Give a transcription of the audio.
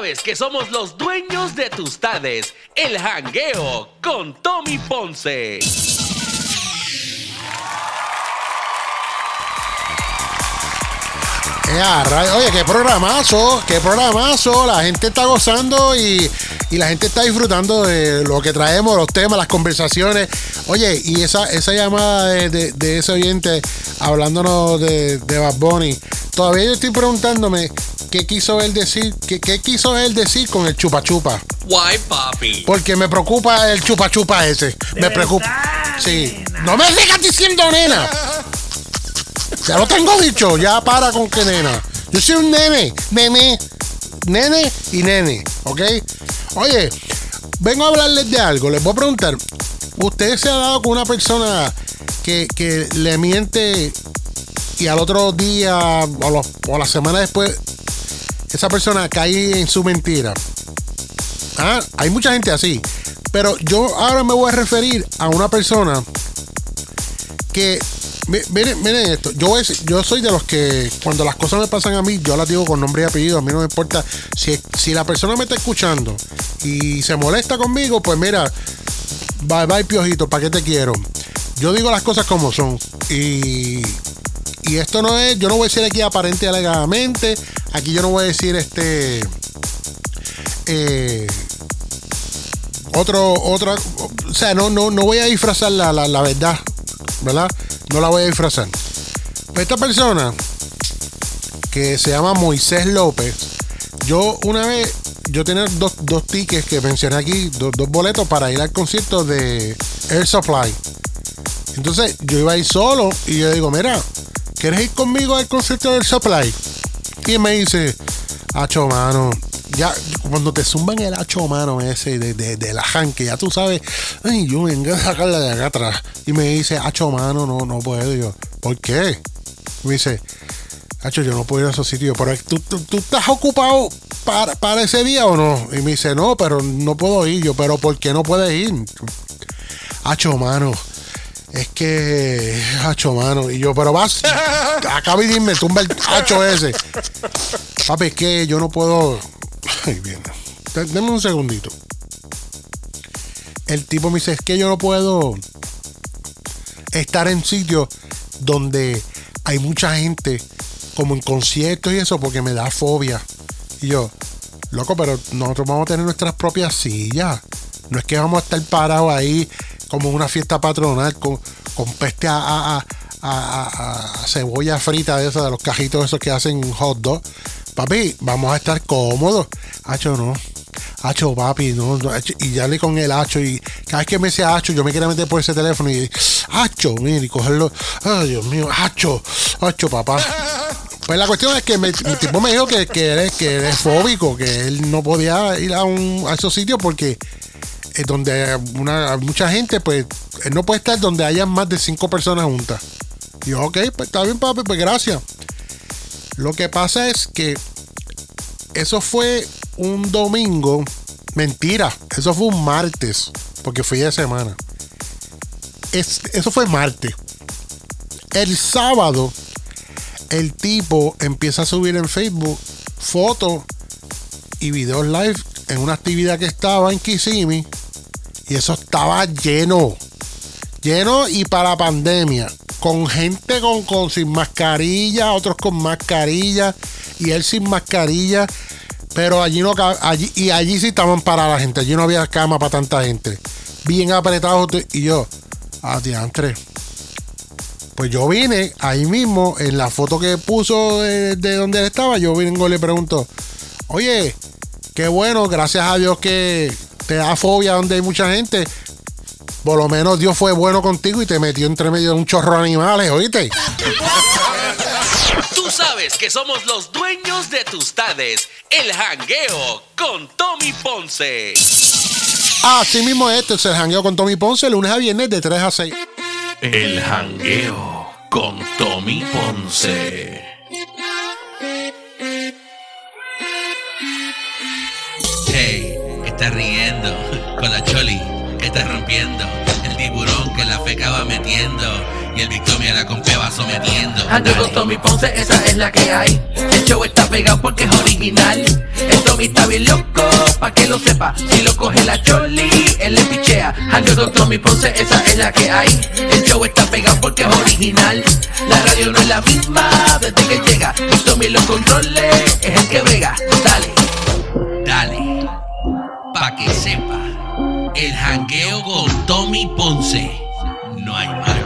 sabes que somos los dueños de tus tardes. El jangueo con Tommy Ponce. Oye, qué programazo, qué programazo. La gente está gozando y, la gente está disfrutando de lo que traemos, los temas, las conversaciones. Oye, y esa, esa llamada de, ese oyente hablándonos de, de Bad Bunny, todavía yo estoy preguntándome qué quiso él decir, qué, qué quiso él decir con el chupa chupa. Why, papi? Porque me preocupa el chupa chupa ese. me preocupa. Sí. No me sigas diciendo nena. Ya lo tengo dicho, ya para con que nena. Yo soy un nene, nene, nene y nene, ¿ok? Oye, vengo a hablarles de algo, les voy a preguntar. ¿Usted se ha dado con una persona que, le miente y al otro día o, o, la semana después esa persona cae en su mentira? Ah, hay mucha gente así. Pero yo ahora me voy a referir a una persona que Miren, esto. Yo, yo soy de los que cuando las cosas me pasan a mí, yo las digo con nombre y apellido. A mí no me importa. Si, si la persona me está escuchando y se molesta conmigo, pues mira, bye bye piojito, ¿para qué te quiero? Yo digo las cosas como son. Y, y esto no es, yo no voy a decir aquí aparente alegadamente. Aquí yo no voy a decir este. Eh, otro, otra, o sea, no, no, no voy a disfrazar la, la verdad, ¿verdad? No la voy a disfrazar. Esta persona que se llama Moisés López, yo una vez, yo tenía dos, tickets que mencioné aquí, dos, boletos para ir al concierto de Air Supply. Entonces yo iba a ir solo y yo digo, mira, ¿quieres ir conmigo al concierto de Air Supply? Y me dice, hacho mano, ya cuando te zumban el hacho mano ese de, de, la que ya tú sabes, ay, yo vengo a sacarla de acá atrás. Y me dice, hacho mano, no, no puedo. yo, ¿por qué? Me dice, hacho, yo no puedo ir a esos sitios. Pero ¿tú, tú, estás ocupado para, para, ese día o no? Y me dice, no, pero no puedo ir. Yo, pero ¿por qué no puedes ir? Hacho mano. Es que, hacho mano. Y yo, pero vas, acaba y dime, tumba el hacho ese. Papi, es que yo no puedo Ay, bien. Deme un segundito. El tipo me dice, es que yo no puedo estar en sitios donde hay mucha gente, como en conciertos y eso, porque me da fobia. Y yo, loco, pero nosotros vamos a tener nuestras propias sillas. No es que vamos a estar parados ahí como una fiesta patronal con, peste a, a, cebolla frita de esas, de los cajitos esos que hacen hot dog. Papi, vamos a estar cómodos. Hacho, no. Hacho, papi, no, y ya le con el hacho. Y cada vez que me decía hacho, yo me quería meter por ese teléfono y hacho, mire, y cogerlo. Ay, Dios mío, hacho, hacho, papá. Pues la cuestión es que mi tipo me dijo que, que, eres, que fóbico, que él no podía ir a, un, a esos sitios porque es donde una, mucha gente, pues él no puede estar donde haya más de cinco personas juntas. Y yo, ok, pues está bien, papi, pues gracias. Lo que pasa es que eso fue un domingo. Mentira, eso fue un martes, porque fue de semana. eso fue martes. El sábado, el tipo empieza a subir en Facebook fotos y videos live en una actividad que estaba en Kissimmee. Y eso estaba lleno. Lleno y para pandemia con gente con, con sin mascarilla, otros con mascarilla y él sin mascarilla. Pero allí no allí, y allí sí estaban para la gente, allí no había cama para tanta gente. Bien apretado y yo, adiantre. Pues yo vine ahí mismo, en la foto que puso de, de donde él estaba, yo vengo y le pregunto, oye, qué bueno, gracias a Dios que te da fobia donde hay mucha gente. Por lo menos Dios fue bueno contigo y te metió entre medio de un chorro de animales, ¿oíste? Tú sabes que somos los dueños de tus tardes. El jangueo con Tommy Ponce. Así mismo esto es el jangueo con Tommy Ponce, lunes a viernes de 3 a 6. El jangueo con Tommy Ponce. Está rompiendo. El tiburón que la feca va metiendo. Y el Victoria la compé va sometiendo. Ando con Tommy Ponce, esa es la que hay. El show está pegado porque es original. El Tommy está bien loco, pa' que lo sepa. Si lo coge la Choli, él le pichea. Hango con Tommy Ponce, esa es la que hay. El show está pegado porque es original. La radio no es la misma desde que llega. Y Tommy los controles, es el que vega. Dale, dale. El jangueo con Tommy Ponce. No hay más.